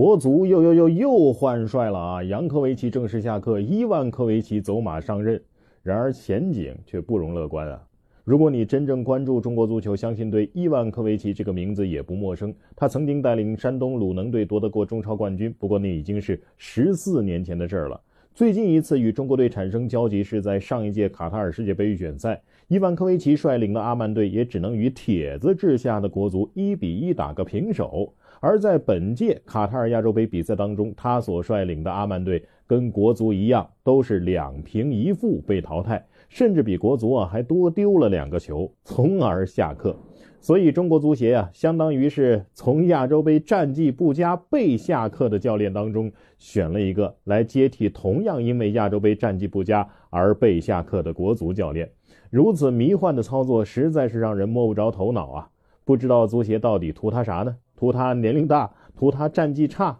国足又又又又换帅了啊！扬科维奇正式下课，伊万科维奇走马上任。然而前景却不容乐观啊！如果你真正关注中国足球，相信对伊万科维奇这个名字也不陌生。他曾经带领山东鲁能队夺得过中超冠军，不过那已经是十四年前的事儿了。最近一次与中国队产生交集是在上一届卡塔尔世界杯预选赛，伊万科维奇率领的阿曼队也只能与铁子治下的国足一比一打个平手。而在本届卡塔尔亚洲杯比赛当中，他所率领的阿曼队跟国足一样，都是两平一负被淘汰，甚至比国足啊还多丢了两个球，从而下课。所以中国足协啊，相当于是从亚洲杯战绩不佳被下课的教练当中选了一个来接替同样因为亚洲杯战绩不佳而被下课的国足教练。如此迷幻的操作，实在是让人摸不着头脑啊！不知道足协到底图他啥呢？图他年龄大，图他战绩差，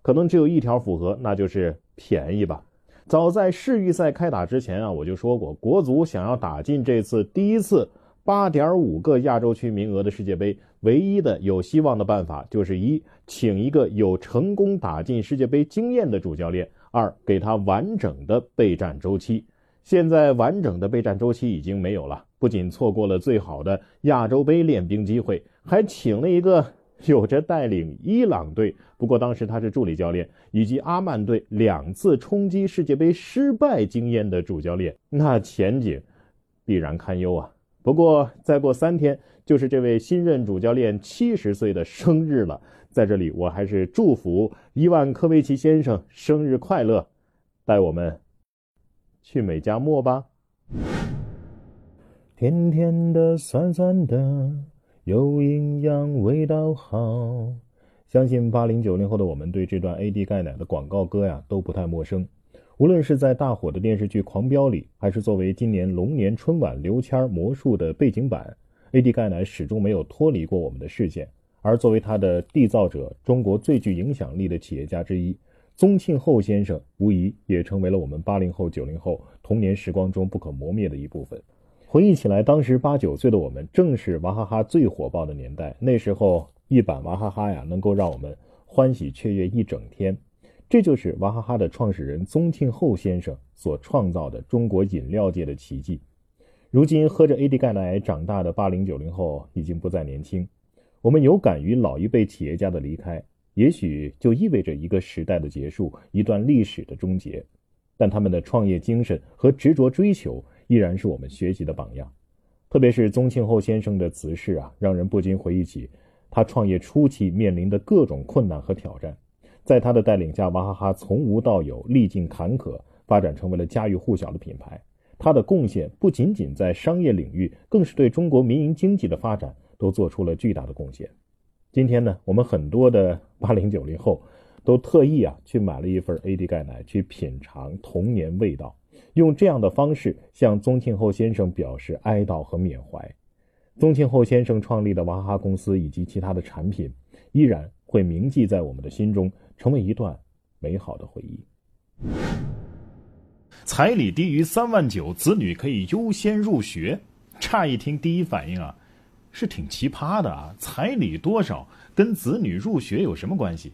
可能只有一条符合，那就是便宜吧。早在世预赛开打之前啊，我就说过，国足想要打进这次第一次八点五个亚洲区名额的世界杯，唯一的有希望的办法就是一，请一个有成功打进世界杯经验的主教练；二，给他完整的备战周期。现在完整的备战周期已经没有了，不仅错过了最好的亚洲杯练兵机会，还请了一个。有着带领伊朗队，不过当时他是助理教练，以及阿曼队两次冲击世界杯失败经验的主教练，那前景必然堪忧啊！不过再过三天就是这位新任主教练七十岁的生日了，在这里我还是祝福伊万科维奇先生生日快乐，带我们去美加墨吧，甜甜的，酸酸的。有营养，味道好。相信八零九零后的我们对这段 AD 钙奶的广告歌呀都不太陌生。无论是在大火的电视剧《狂飙》里，还是作为今年龙年春晚刘谦魔术的背景板，AD 钙奶始终没有脱离过我们的视线。而作为它的缔造者，中国最具影响力的企业家之一，宗庆后先生无疑也成为了我们八零后、九零后童年时光中不可磨灭的一部分。回忆起来，当时八九岁的我们，正是娃哈哈最火爆的年代。那时候，一版娃哈哈呀，能够让我们欢喜雀跃一整天。这就是娃哈哈的创始人宗庆后先生所创造的中国饮料界的奇迹。如今，喝着 AD 钙奶长大的八零九零后已经不再年轻。我们有感于老一辈企业家的离开，也许就意味着一个时代的结束，一段历史的终结。但他们的创业精神和执着追求。依然是我们学习的榜样，特别是宗庆后先生的辞世啊，让人不禁回忆起他创业初期面临的各种困难和挑战。在他的带领下，娃哈哈从无到有，历尽坎坷，发展成为了家喻户晓的品牌。他的贡献不仅仅在商业领域，更是对中国民营经济的发展都做出了巨大的贡献。今天呢，我们很多的八零九零后都特意啊去买了一份 AD 钙奶，去品尝童年味道。用这样的方式向宗庆后先生表示哀悼和缅怀。宗庆后先生创立的娃哈哈公司以及其他的产品，依然会铭记在我们的心中，成为一段美好的回忆。彩礼低于三万九，子女可以优先入学。乍一听，第一反应啊，是挺奇葩的啊！彩礼多少跟子女入学有什么关系？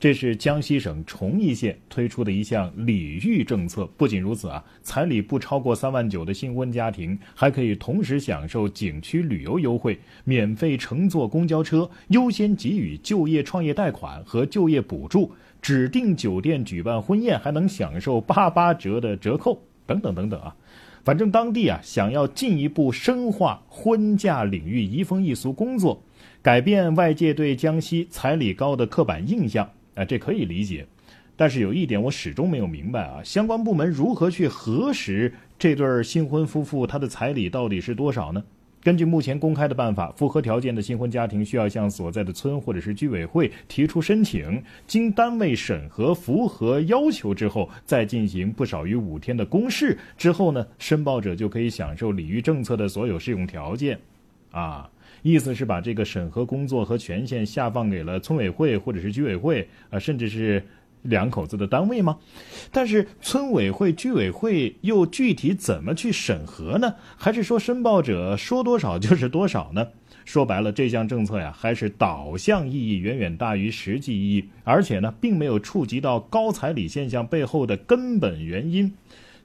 这是江西省崇义县推出的一项礼遇政策。不仅如此啊，彩礼不超过三万九的新婚家庭，还可以同时享受景区旅游优惠、免费乘坐公交车、优先给予就业创业贷款和就业补助；指定酒店举办婚宴还能享受八八折的折扣，等等等等啊。反正当地啊，想要进一步深化婚嫁领域移风易俗工作，改变外界对江西彩礼高的刻板印象。啊，这可以理解，但是有一点我始终没有明白啊，相关部门如何去核实这对新婚夫妇他的彩礼到底是多少呢？根据目前公开的办法，符合条件的新婚家庭需要向所在的村或者是居委会提出申请，经单位审核符合要求之后，再进行不少于五天的公示之后呢，申报者就可以享受礼遇政策的所有适用条件，啊。意思是把这个审核工作和权限下放给了村委会或者是居委会啊，甚至是两口子的单位吗？但是村委会、居委会又具体怎么去审核呢？还是说申报者说多少就是多少呢？说白了，这项政策呀，还是导向意义远远大于实际意义，而且呢，并没有触及到高彩礼现象背后的根本原因。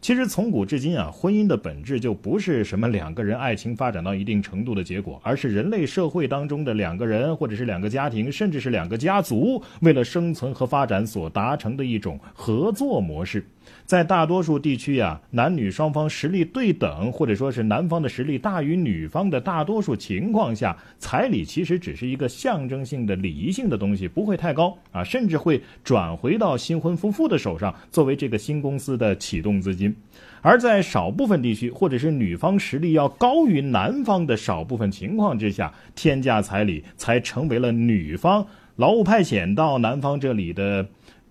其实从古至今啊，婚姻的本质就不是什么两个人爱情发展到一定程度的结果，而是人类社会当中的两个人，或者是两个家庭，甚至是两个家族，为了生存和发展所达成的一种合作模式。在大多数地区呀，男女双方实力对等，或者说是男方的实力大于女方的大多数情况下，彩礼其实只是一个象征性的礼仪性的东西，不会太高啊，甚至会转回到新婚夫妇的手上，作为这个新公司的启动资金。而在少部分地区，或者是女方实力要高于男方的少部分情况之下，天价彩礼才成为了女方劳务派遣到男方这里的。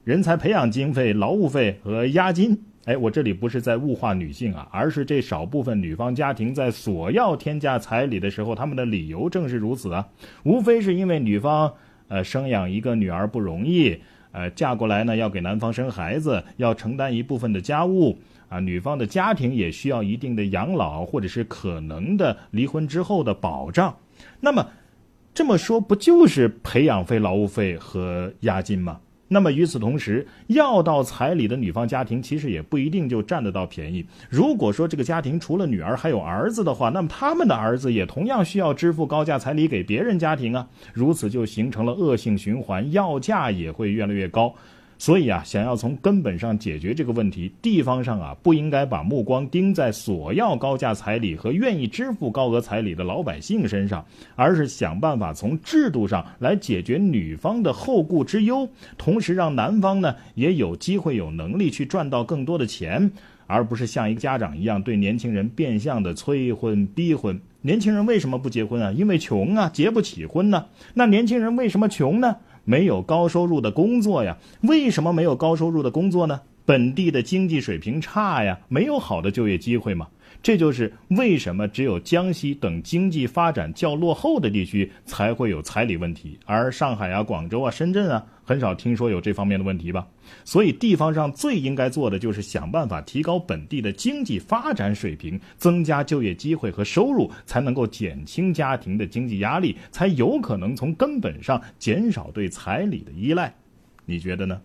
人才培养经费、劳务费和押金，哎，我这里不是在物化女性啊，而是这少部分女方家庭在索要天价彩礼的时候，他们的理由正是如此啊，无非是因为女方呃生养一个女儿不容易，呃嫁过来呢要给男方生孩子，要承担一部分的家务啊，女方的家庭也需要一定的养老或者是可能的离婚之后的保障。那么这么说，不就是培养费、劳务费和押金吗？那么与此同时，要到彩礼的女方家庭其实也不一定就占得到便宜。如果说这个家庭除了女儿还有儿子的话，那么他们的儿子也同样需要支付高价彩礼给别人家庭啊，如此就形成了恶性循环，要价也会越来越高。所以啊，想要从根本上解决这个问题，地方上啊不应该把目光盯在索要高价彩礼和愿意支付高额彩礼的老百姓身上，而是想办法从制度上来解决女方的后顾之忧，同时让男方呢也有机会、有能力去赚到更多的钱，而不是像一个家长一样对年轻人变相的催婚逼婚。年轻人为什么不结婚啊？因为穷啊，结不起婚呢。那年轻人为什么穷呢？没有高收入的工作呀？为什么没有高收入的工作呢？本地的经济水平差呀，没有好的就业机会嘛。这就是为什么只有江西等经济发展较落后的地区才会有彩礼问题，而上海啊、广州啊、深圳啊，很少听说有这方面的问题吧？所以地方上最应该做的就是想办法提高本地的经济发展水平，增加就业机会和收入，才能够减轻家庭的经济压力，才有可能从根本上减少对彩礼的依赖。你觉得呢？